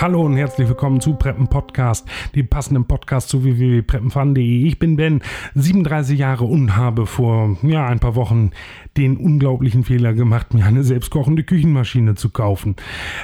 Hallo und herzlich willkommen zu Preppen Podcast, dem passenden Podcast zu www.preppenfan.de. Ich bin Ben, 37 Jahre und habe vor ja, ein paar Wochen den unglaublichen Fehler gemacht, mir eine selbstkochende Küchenmaschine zu kaufen.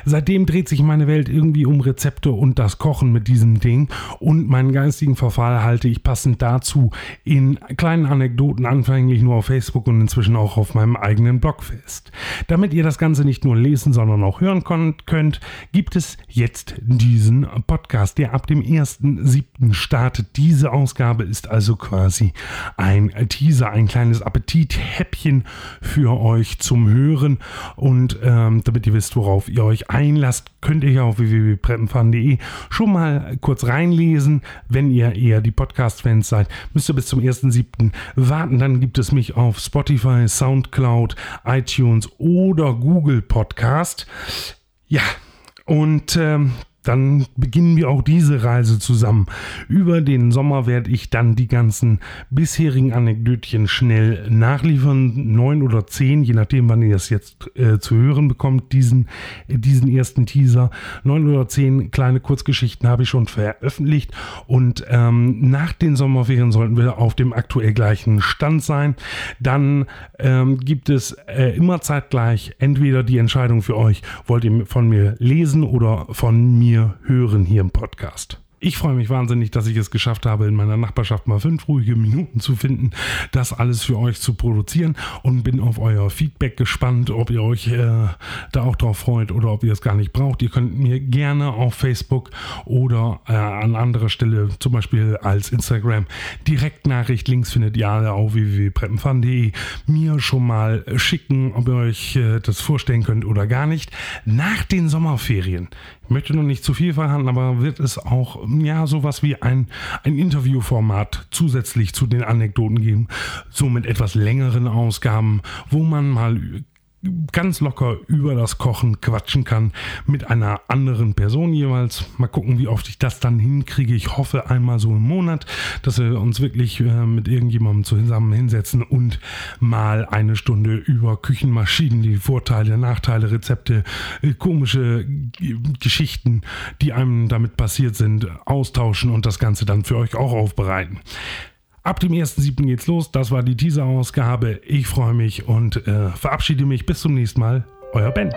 Seitdem dreht sich meine Welt irgendwie um Rezepte und das Kochen mit diesem Ding und meinen geistigen Verfall halte ich passend dazu in kleinen Anekdoten anfänglich nur auf Facebook und inzwischen auch auf meinem eigenen Blog fest. Damit ihr das Ganze nicht nur lesen, sondern auch hören könnt, gibt es jetzt jetzt diesen Podcast, der ab dem 1.7. startet. Diese Ausgabe ist also quasi ein Teaser, ein kleines Appetithäppchen für euch zum Hören. Und ähm, damit ihr wisst, worauf ihr euch einlasst, könnt ihr ja auf www.preppenfahren.de schon mal kurz reinlesen. Wenn ihr eher die Podcast-Fans seid, müsst ihr bis zum 1.7. warten. Dann gibt es mich auf Spotify, Soundcloud, iTunes oder Google Podcast. Ja, und ähm, dann beginnen wir auch diese Reise zusammen. Über den Sommer werde ich dann die ganzen bisherigen Anekdötchen schnell nachliefern. Neun oder zehn, je nachdem, wann ihr das jetzt äh, zu hören bekommt, diesen, diesen ersten Teaser. Neun oder zehn kleine Kurzgeschichten habe ich schon veröffentlicht. Und ähm, nach den Sommerferien sollten wir auf dem aktuell gleichen Stand sein. Dann ähm, gibt es äh, immer zeitgleich entweder die Entscheidung für euch, wollt ihr von mir lesen oder von mir hören hier im Podcast. Ich freue mich wahnsinnig, dass ich es geschafft habe, in meiner Nachbarschaft mal fünf ruhige Minuten zu finden, das alles für euch zu produzieren und bin auf euer Feedback gespannt, ob ihr euch äh, da auch drauf freut oder ob ihr es gar nicht braucht. Ihr könnt mir gerne auf Facebook oder äh, an anderer Stelle, zum Beispiel als Instagram, Direktnachricht, Links findet ihr alle auf www.preppenfan.de, mir schon mal schicken, ob ihr euch äh, das vorstellen könnt oder gar nicht. Nach den Sommerferien ich möchte noch nicht zu viel verhandeln, aber wird es auch ja sowas wie ein, ein Interviewformat zusätzlich zu den Anekdoten geben, so mit etwas längeren Ausgaben, wo man mal ganz locker über das Kochen quatschen kann mit einer anderen Person jeweils. Mal gucken, wie oft ich das dann hinkriege. Ich hoffe einmal so im Monat, dass wir uns wirklich äh, mit irgendjemandem zusammen hinsetzen und mal eine Stunde über Küchenmaschinen, die Vorteile, Nachteile, Rezepte, äh, komische Geschichten, die einem damit passiert sind, austauschen und das Ganze dann für euch auch aufbereiten. Ab dem 1.7. geht's los. Das war die Teaser-Ausgabe. Ich freue mich und äh, verabschiede mich. Bis zum nächsten Mal. Euer Ben.